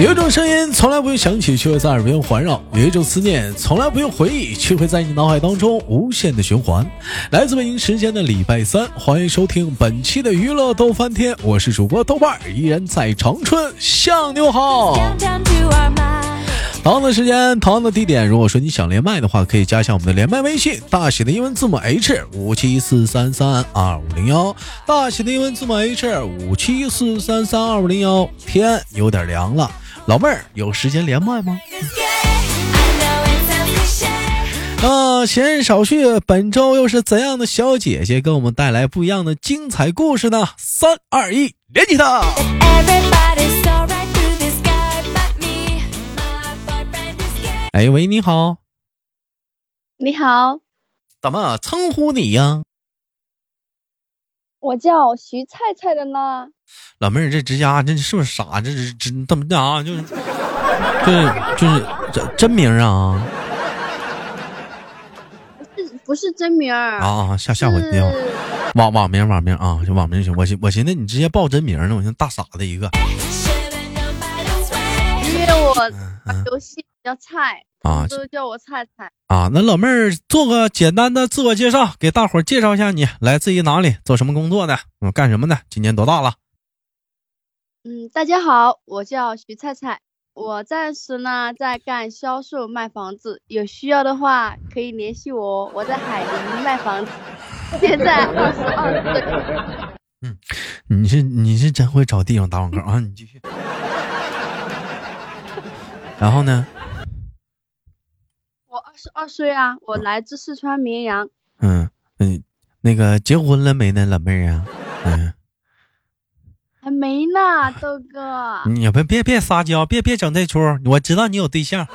有一种声音从来不用响起，却会在耳边环绕；有一种思念从来不用回忆，却会在你脑海当中无限的循环。来自北京时间的礼拜三，欢迎收听本期的娱乐逗翻天，我是主播豆瓣儿，依然在长春向你好。同样的时间，同样的地点。如果说你想连麦的话，可以加一下我们的连麦微信，大写的英文字母 H 五七四三三二五零幺，大写的英文字母 H 五七四三三二五零幺。天有点凉了，老妹儿有时间连麦吗？啊，闲言少叙，本周又是怎样的小姐姐给我们带来不一样的精彩故事呢？三二一，连起她！哎喂，你好，你好，怎么称呼你呀？我叫徐菜菜的呢。老妹儿，这直家这是不是傻？这是真怎么的啊？就是就是就是真真名啊？不是不是真名啊啊？吓吓我一跳！网网名网名啊，就网名行。我寻我寻思你直接报真名呢，我像大傻子一个。因为我游戏比较菜。啊，都叫我菜菜啊！那老妹儿做个简单的自我介绍，给大伙儿介绍一下你来自于哪里，做什么工作的，嗯，干什么的，今年多大了？嗯，大家好，我叫徐菜菜，我暂时呢在干销售卖房子，有需要的话可以联系我，我在海宁卖房子，现在二十二岁。嗯，你是你是真会找地方打广告啊！你继续。然后呢？我二十二岁啊，我来自四川绵阳。嗯嗯，那个结婚了没呢，老妹儿啊？嗯，还没呢，豆哥。你别别别撒娇，别别整这出，我知道你有对象。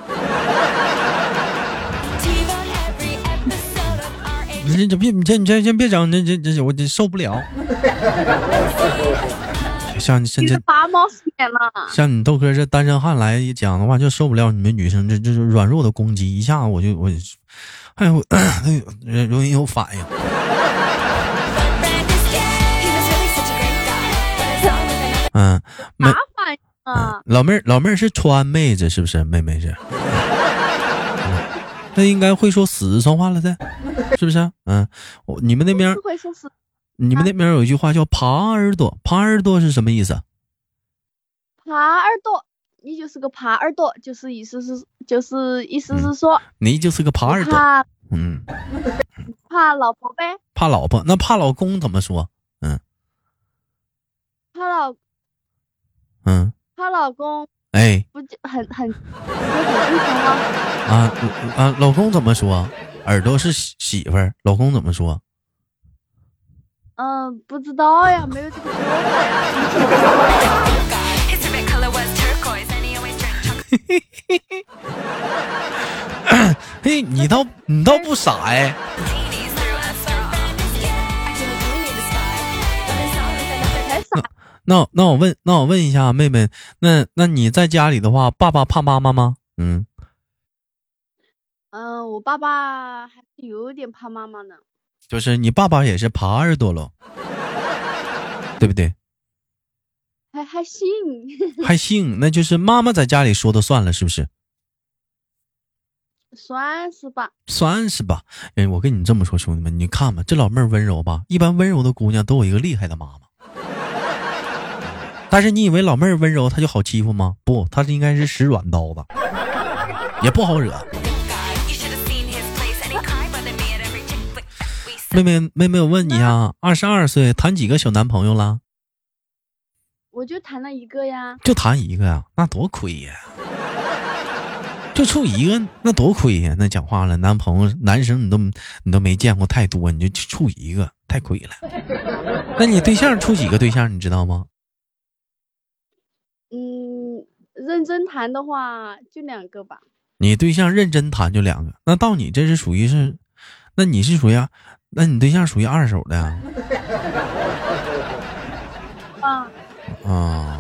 你这别你这你这先别整，这这这我这受不了。像你现在拔毛脸了，像你豆哥这单身汉来讲的话，就受不了你们女生这这软弱的攻击，一下子我就我，哎呦，容易有反应。嗯，没反应啊。老妹儿，老妹儿是川妹子是不是？妹妹是，那应该会说四川话了噻，是不是？嗯，我你们那边会说四。你们那边有一句话叫“耙耳朵”，耙耳朵是什么意思？耙耳朵，你就是个耙耳朵，就是意思是，就是意思是说，你就是个耙耳朵。嗯，怕老婆呗？怕老婆，那怕老公怎么说？嗯，怕老，嗯，她老公。哎，不就很很？啊啊，老公怎么说？耳朵是媳妇儿，老公怎么说？嗯，不知道呀，没有这个说法呀。嘿，你倒你倒不傻哎。那那我问那我问一下妹妹，那那你在家里的话，爸爸怕妈妈吗？嗯。嗯，我爸爸还是有点怕妈妈呢。就是你爸爸也是耙耳朵了，对不对？还还行，还行，那就是妈妈在家里说的算了，是不是？算是吧，算是吧。哎，我跟你这么说，兄弟们，你看吧，这老妹儿温柔吧？一般温柔的姑娘都有一个厉害的妈妈。但是你以为老妹儿温柔，她就好欺负吗？不，她应该是使软刀子，也不好惹。妹妹，妹妹，我问你啊，二十二岁谈几个小男朋友了？我就谈了一个呀。就谈一个呀？那多亏呀！就处一个，那多亏呀！那讲话了，男朋友、男生你都你都没见过太多，你就处一个，太亏了。那你对象处几个对象？你知道吗？嗯，认真谈的话就两个吧。你对象认真谈就两个，那到你这是属于是，那你是属于？那你对象属于二手的呀？啊啊！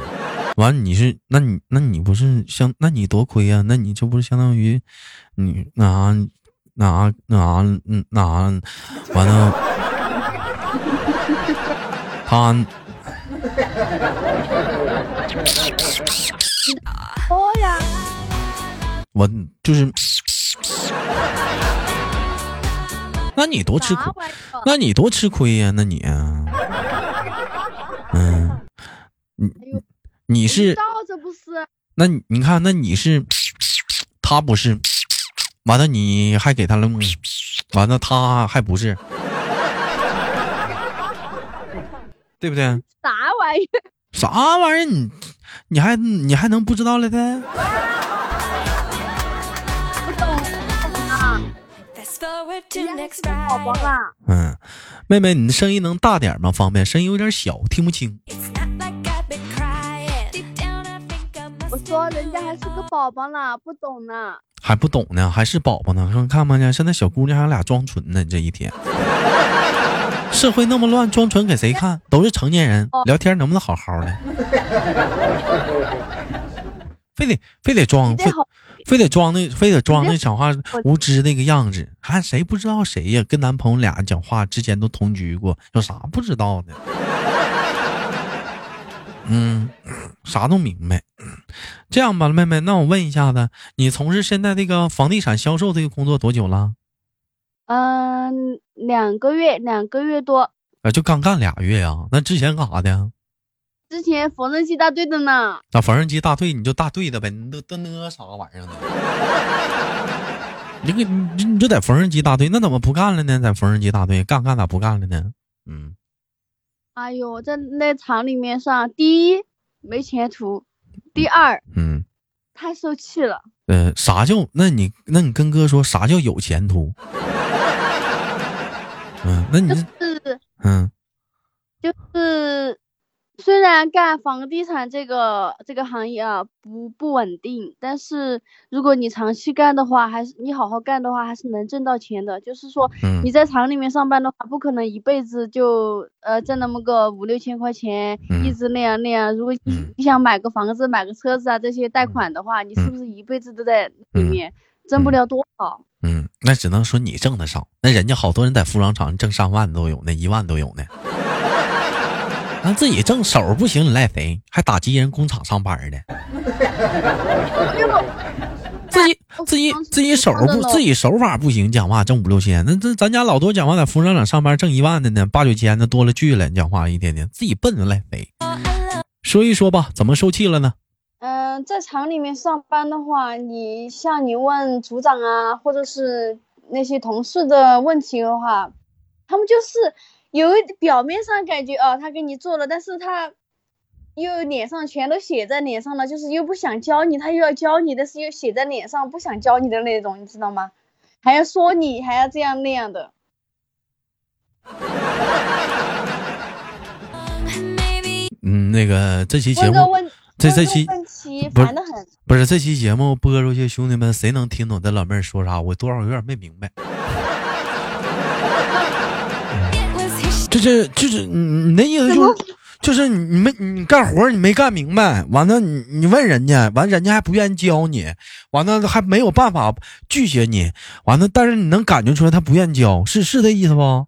完，你是那你那你不是相那你多亏呀？那你这不是相当于你那啥那啥那啥那啥完了他多呀，我就是，那你多吃亏？那你多吃亏呀、那你啊，嗯，你，你是这不是？那你你看，那你是，他不是，完了你还给他了，完了他还不是，对不对？啥玩意儿？啥玩意儿？你你还你还能不知道了的？不懂啊！嗯，妹妹，你的声音能大点吗？方便？声音有点小，听不清。我说人家还是个宝宝呢，不懂呢。还不懂呢，还是宝宝呢？看看吧呢，现在小姑娘还有俩装纯呢，你这一天，社会那么乱，装纯给谁看？都是成年人，聊天能不能好好的？非得非得装，非非得装那，非得装那讲话无知那个样子，还谁不知道谁呀？跟男朋友俩讲话之前都同居过，有啥不知道的？嗯，啥都明白。这样吧，妹妹，那我问一下子，你从事现在这个房地产销售这个工作多久了？嗯，两个月，两个月多。啊，就刚干俩月呀、那之前干啥的？之前缝纫机大队的呢，那缝纫机大队，你就大队的呗，你都都那啥玩意儿呢？你这个你你就在缝纫机大队，那怎么不干了呢？在缝纫机大队干干咋不干了呢？嗯，哎呦，在那厂里面上，第一没前途，第二嗯，太受气了。呃，啥叫？那你那你跟哥说啥叫有前途？嗯，那你就是嗯就是，虽然干房地产这个这个行业啊不不稳定，但是如果你长期干的话，还是你好好干的话，还是能挣到钱的。就是说嗯你在厂里面上班的话，不可能一辈子就呃挣那么个五六千块钱，嗯一直那样那样。如果你想买个房子、买个车子啊这些贷款的话，你是不是一辈子都在里嗯面，挣不了多少？嗯，那只能说你挣的少，那人家好多人在服装厂挣上万都有呢，一万都有呢。那自己挣手不行，你赖谁？还打击人工厂上班的，自己自己自己手不自己手法不行，讲话挣五六千。那这咱家老多讲话在服装厂上班挣一万的呢，八九千的多了去了。你讲话一天天自己笨赖谁？说一说吧，怎么受气了呢？嗯、在厂里面上班的话，你像你问组长啊，或者是那些同事的问题的话，他们就是有一表面上感觉哦，他给你做了，但是他又脸上全都写在脸上了，就是又不想教你，他又要教你，但是又写在脸上不想教你的那种，你知道吗？还要说你，还要这样那样的。嗯，那个这期节目这这期问题不是烦得很。不是这期节目播出去，兄弟们谁能听懂这老妹儿说啥？我多少有点没明白。就是就是你你那意思就是就是你没你干活你没干明白，完了你你问人家，完人家还不愿意教你，完了还没有办法拒绝你，完了但是你能感觉出来他不愿意教，是是这意思不？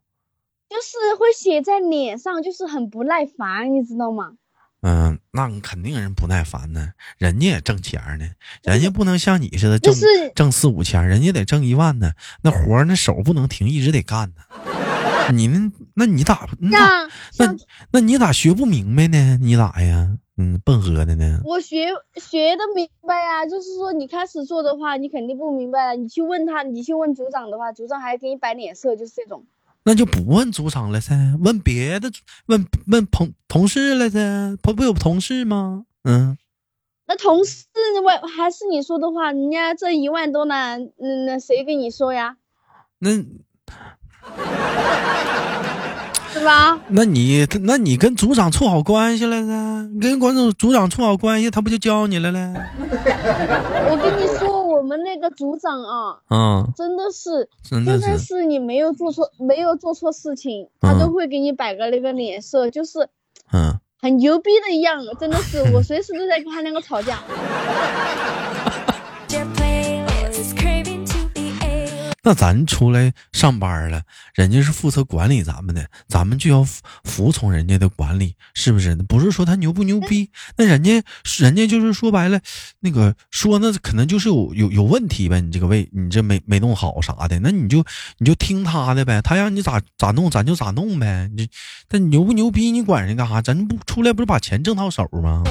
就是会写在脸上，就是很不耐烦，你知道吗？嗯，那你肯定人不耐烦呢，人家也挣钱呢，人家不能像你似的挣、挣四五千，人家得挣一万呢，那活儿那手不能停，一直得干呢。你们那你咋那那那你咋学不明白呢？你咋呀？嗯，笨呵的呢？我学学的明白呀、就是说你开始做的话，你肯定不明白了。你去问他，你去问组长的话，组长还给你摆脸色，就是这种。那就不问组长了噻，问别的，问问同同事了噻，不不有同事吗？嗯，那同事问还是你说的话，人家这一万多呢，嗯，那谁跟你说呀？那 是吧？那你那你跟组长处好关系了噻，你跟管组组长处好关系，他不就教你了嘞？我跟你们那个组长啊，嗯，真的是，真的就算是，你没有做错没有做错事情，他嗯都会给你摆个那个脸色，就是嗯，很牛逼的样子，真的是，我随时都在跟他两个吵架。那咱出来上班了，人家是负责管理咱们的，咱们就要服服从人家的管理，是不是？不是说他牛不牛逼，那人家人家就是说白了，那个说那可能就是有有有问题呗，你这个位你这没没弄好啥的，那你就你就听他的呗，他让你咋咋弄咱就咋弄呗。你但你牛不牛逼，你管人干啥？咱不出来不是把钱挣到手吗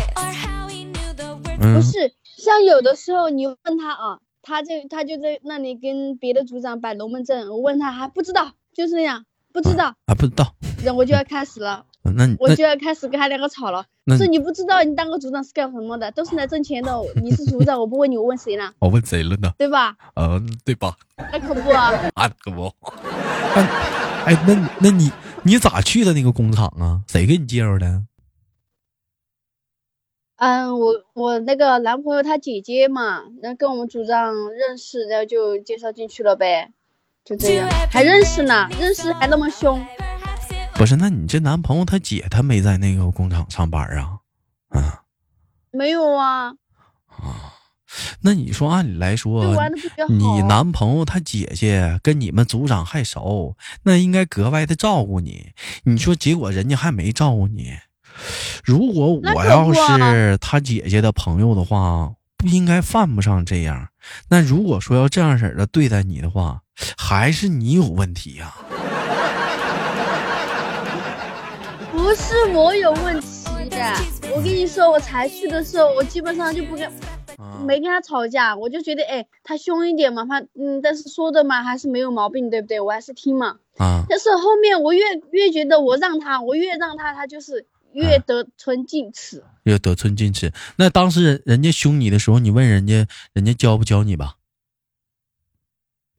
不是，像有的时候你问他啊，他就他就在那里跟别的组长摆龙门阵，我问他还不知道，就是那样，不知道，啊，不知道。然后我就要开始了，那你我就要开始跟他两个吵了。那说你不知道你当个组长是干什么的，都是来挣钱的。你是组长，我不问你，我问谁呢？我问谁了呢？对吧？嗯，对吧？那可不啊。啊，可不。那 哎，那那你你咋去的那个工厂啊？谁给你介绍的？嗯，我我那个男朋友他姐姐嘛，然后跟我们组长认识，然后就介绍进去了呗，就这样，还认识呢，认识还那么凶。不是，那你这男朋友他姐他没在那个工厂上班啊？啊没有啊，啊，那你说按理来说。你男朋友他姐姐跟你们组长还熟，那应该格外的照顾你。你说结果人家还没照顾你。如果我要是他姐姐的朋友的话，不应该犯不上这样。那如果说要这样式儿的对待你的话，还是你有问题呀、不是我有问题的，我跟你说，我才去的时候，我基本上就不跟啊。没跟他吵架，我就觉得哎，他凶一点嘛，他嗯，但是说的嘛还是没有毛病，对不对？我还是听嘛。啊但是后面我越越觉得我让他，我越让他，他就是越得寸进尺。越得寸进尺。那当时人人家凶你的时候，你问人家，人家教不教你吧？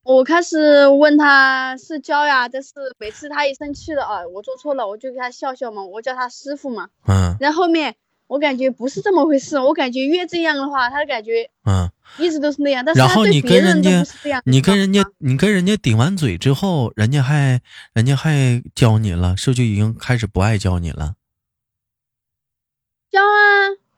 我开始问他是教呀，但是每次他一生气了啊，我做错了，我就给他笑笑嘛，我叫他师傅嘛。嗯然后后面我感觉不是这么回事，我感觉越这样的话，他感觉嗯。一直都是那样，但是然后你跟人家你跟人家，你跟人家顶完嘴之后，人家还人家还教你了，是不是就已经开始不爱教你了？教啊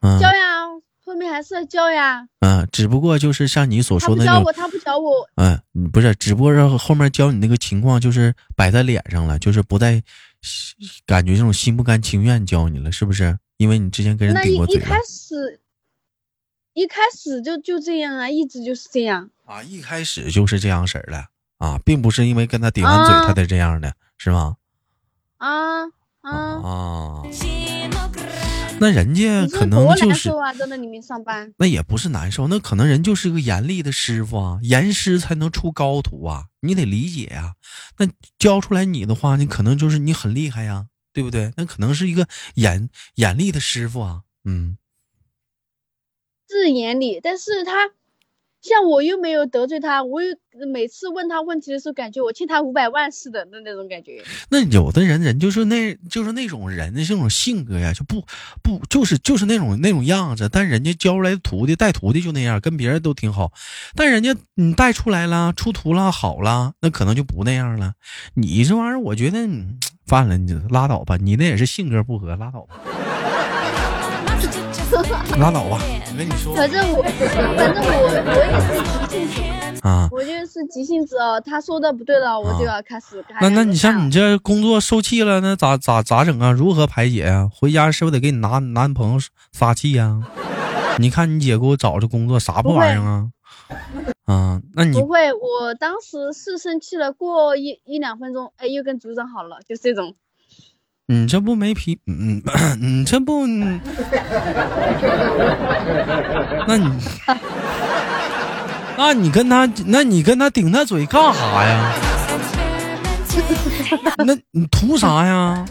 嗯教呀，后面还是要教呀。嗯，只不过就是像你所说的那种他不教我，，他不教我，嗯，不是，只不过是后面教你那个情况就是摆在脸上了，就是不再感觉这种心不甘情愿教你了，是不是？因为你之前跟人顶过嘴了一一开始一开始就就这样啊，一直就是这样。啊，一开始就是这样式儿的啊，并不是因为跟他顶完嘴啊他才这样的，是吗？啊啊！啊那人家可能就是难受啊，在那里面上班。那也不是难受，那可能人就是个严厉的师傅啊，严师才能出高徒啊，你得理解呀、那教出来你的话，你可能就是你很厉害呀、对不对？那可能是一个严严厉的师傅啊，嗯，是严厉，但是他像我又没有得罪他，我又每次问他问题的时候，感觉我欠他五百万似的的那种感觉。那有的人人就是那就是那种人的这种性格呀，就不不就是就是那种那种样子，但人家教出来的徒弟带徒弟就那样，跟别人都挺好，但人家你带出来了，出徒了，好了，那可能就不那样了。你这玩意儿，我觉得犯 了，你拉倒吧，你那也是性格不合，拉倒吧，拉倒吧。我跟你说反正我，反正我我也是急性子，啊，我就是急性子哦。他说的不对了，我就要开始那那你像你这工作受气了，那咋咋咋整啊？如何排解啊？回家是不是得给你拿男朋友撒气呀、你看你姐给我找这工作啥破玩意儿啊？啊，那你不会，我当时是生气了，过一一两分钟，哎，又跟组长好了，就是这种。你这不没皮，嗯嗯，你 这不，嗯 那你，那你跟他，那你跟他顶他嘴干啥呀？那你图啥呀？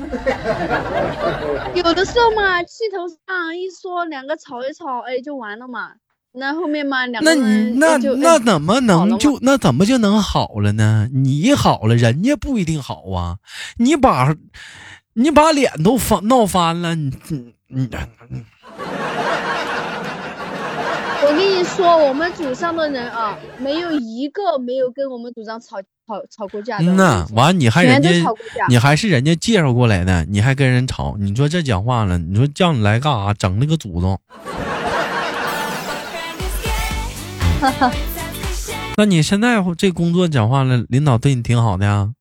有的时候嘛，气头上一说，两个吵一吵，哎，就完了嘛。那后面嘛，两个那人你那哎就哎那怎么能就那怎么就能好了呢？你好了，人家不一定好啊。你把你把脸都翻闹翻了，你你你我跟你说，我们组上的人啊，没有一个没有跟我们组长吵吵吵过架的。嗯呐，完你还人家。你还是人家介绍过来的，你还跟人吵，你说这讲话了，你说叫你来干啥？整那个祖宗，那你现在这工作讲话了，领导对你挺好的呀？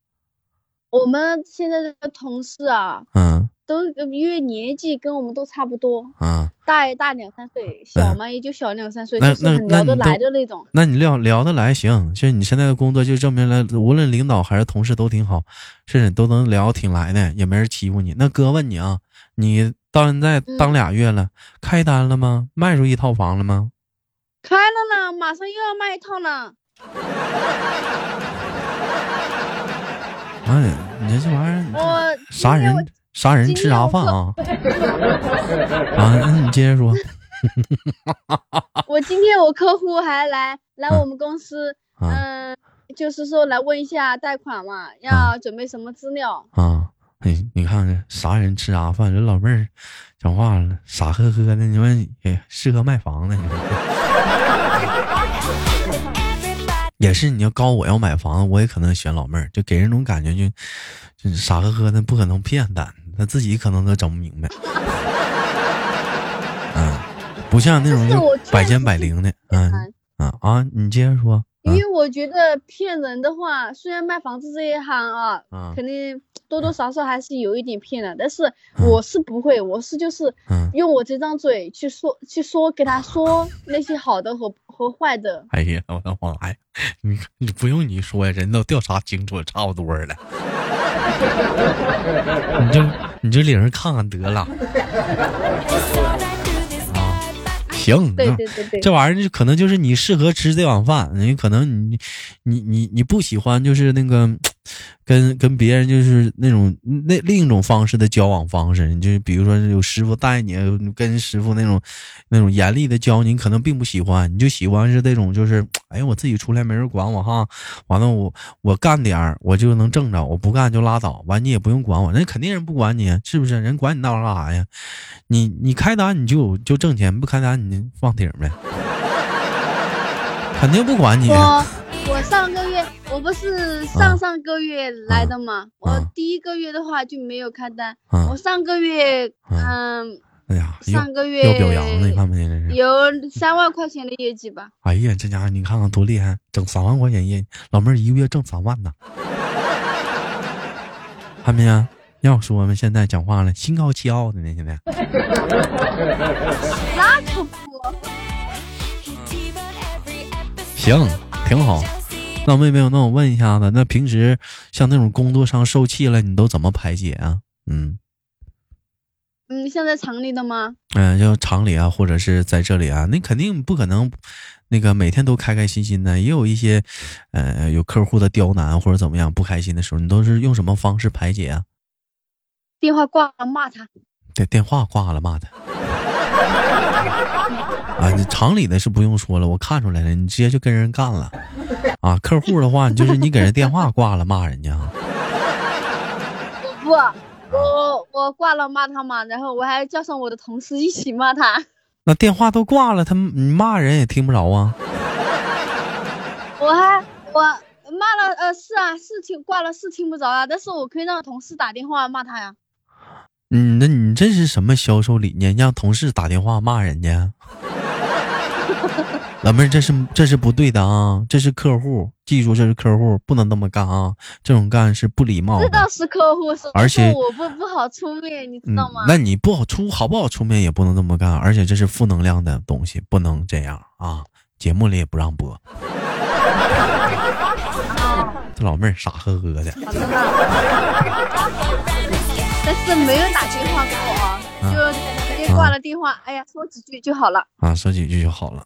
我们现在的同事啊，嗯都因为年纪跟我们都差不多，嗯，大也大两三岁，小嘛也就小两三岁，就是聊得来的那种。那你聊聊得来行，就你现在的工作就证明了，无论领导还是同事都挺好，是都能聊挺来的，也没人欺负你。那哥问你啊，你到现在当俩月了，开单了吗？卖出一套房了吗？开了呢，马上又要卖一套呢。哎这这玩意儿我啥人啥人吃啥饭啊？啊，那你接着说 我今天我客户还来来我们公司，啊嗯、就是说来问一下贷款嘛，要准备什么资料。啊！哎，你看看啥人吃啥饭？这老妹儿讲话了，傻呵呵的，你们也适合卖房的，你说。也是，你要告我要买房子，我也可能选老妹儿，就给人种感觉就就是傻呵呵的，不可能骗咱，他自己可能都整不明白。嗯，不像那种百奸百灵的，嗯嗯啊啊，你接着说。因为我觉得骗人的话，虽然卖房子这一行啊，嗯肯定多多少少还是有一点骗的，但是我是不会，我是就是嗯用我这张嘴去说去说给他说 那些好的和和坏的。哎呀，我的妈呀！你你不用你说呀，人都调查清楚差不多了，你就你就领人看看得了。行，对对对对，这玩意儿就可能就是你适合吃这碗饭，你可能你你你你不喜欢就是那个跟跟别人就是那种那另一种方式的交往方式，你就比如说有师傅带你，跟师傅那种那种严厉的教你，可能并不喜欢，你就喜欢是那种就是哎我自己出来没人管我哈，完了我我干点儿我就能挣着，我不干就拉倒，完你也不用管我，人肯定人不管你，是不是？人管你那玩意儿干啥呀？你你开单你就就挣钱，不开单你放顶呗，肯定不管你。上个月我不是上上个月来的嘛，啊我第一个月的话就没有开单，啊我上个月啊嗯哎呀，上个月要表扬了，你看没？这是。有三万块钱的业绩吧。哎呀，这家伙你看看多厉害，整三万块钱业，老妹儿一个月挣三万呢。看没呀？要说嘛，现在讲话了，心高气傲的呢，现在。那可不，行，挺好。那妹妹，那我问一下子，那平时像那种工作上受气了，你都怎么排解啊？嗯嗯，像在厂里的吗？嗯、就厂里啊，或者是在这里啊，那肯定不可能，那个每天都开开心心的，也有一些，呃，有客户的刁难或者怎么样不开心的时候，你都是用什么方式排解啊？电话挂了骂他，对电话挂了，骂他。啊，你厂里的是不用说了，我看出来了，你直接就跟人干了。啊，客户的话，就是你给人电话挂了，骂人家啊。我 不，我我挂了骂他嘛，然后我还叫上我的同事一起骂他。那电话都挂了，他你骂人也听不着啊。我还我骂了，呃，是啊，是听挂了，是听不着啊，但是我可以让同事打电话骂他呀。嗯，那你这是什么销售理念？让同事打电话骂人家？老妹儿，这是这是不对的啊！这是客户，记住这是客户，不能那么干啊！这种干是不礼貌的。知道是客户，是而且我不不好出面，你知嗯道吗？，那你不好出好不好出面也不能这么干，而且这是负能量的东西，不能这样啊！节目里也不让播。这老妹儿傻呵呵的，但是没有打电话给我啊，啊就直接挂了电话。哎呀，说几句就好了。啊，说几句就好了。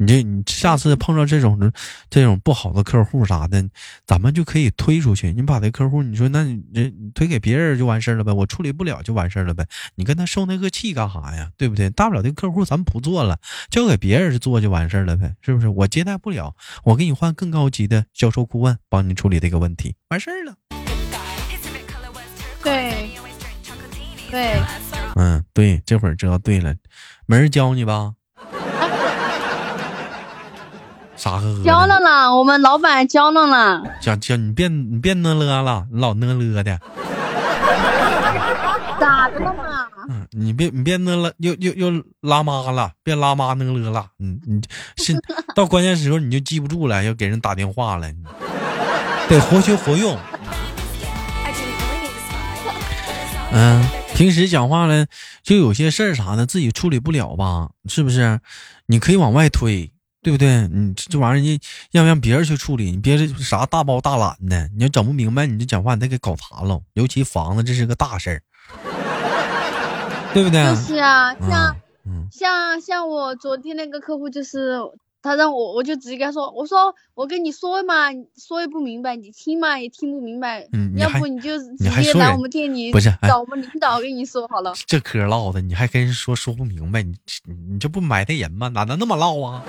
你这你下次碰到这种这种不好的客户啥的，咱们就可以推出去。你把这客户，你说那你这你推给别人就完事儿了呗，我处理不了就完事儿了呗。你跟他受那个气干啥呀？对不对？大不了这个客户咱不做了，交给别人做就完事儿了呗，是不是？我接待不了，我给你换更高级的销售顾问帮你处理这个问题，完事儿了。对，对，嗯，对，这会儿知道对了，没人教你吧？傻呵呵的。交了呢，我们老板交了呢。教教你别你别呢了了，你老呢了的。咋的了嘛？嗯，你别你别那了，又又又拉妈了，别拉妈那了了。你，你是 到关键时候你就记不住了，要给人打电话了，你得活学活用。嗯，平时讲话呢，就有些事儿啥的自己处理不了吧？是不是？你可以往外推，对不对？你这这玩意儿，你让让别人去处理，你别是啥大包大揽的。你要整不明白，你这讲话你得给搞砸了。尤其房子，这是个大事儿，对不对？就是啊，像嗯像像我昨天那个客户，就是他让我，我就直接跟他说，我说我跟你说嘛，说也不明白，你听嘛也听不明白，要不你就直接来我们店里不是哎找我们领导跟你说好了。这嗑唠的，你还跟人说说不明白，你你这不埋汰人吗？哪能那么唠啊？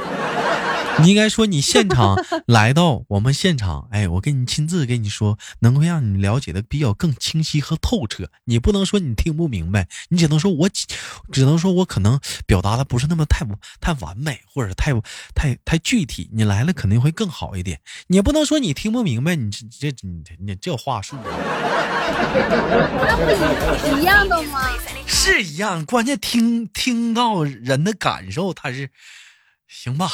你 应该说你现场来到我们现场，哎，我跟你亲自给你说，能够让你了解的比较更清晰和透彻。你不能说你听不明白，你只能说我只只能说我可能表达的不是那么太太完美，或者太太太具体。你来了肯定会更好一点。你也不能说你听不明白，你这这你你这话术啊。那不一一样的吗？是一样，关键听听到人的感受，他是行吧？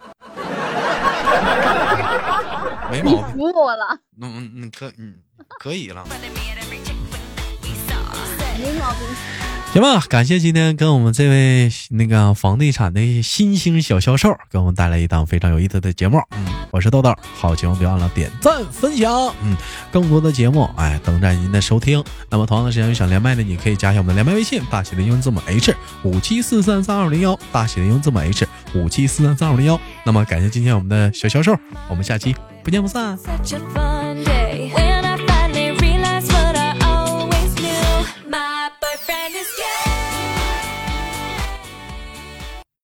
没毛你病，服我了，嗯嗯嗯，可嗯可以了，没毛病。行吧？感谢今天跟我们这位那个房地产的新兴小销售给我们带来一档非常有意思的节目。嗯，我是豆豆，好节目别忘了点赞分享。嗯，更多的节目哎等待您的收听。那么同样的时间有想连麦的，你可以加一下我们的连麦微信，大写的英文字母 H 五七四三三二零幺，大写的英文字母 H 五七四三三二零幺。那么感谢今天我们的小销售，我们下期不见不散。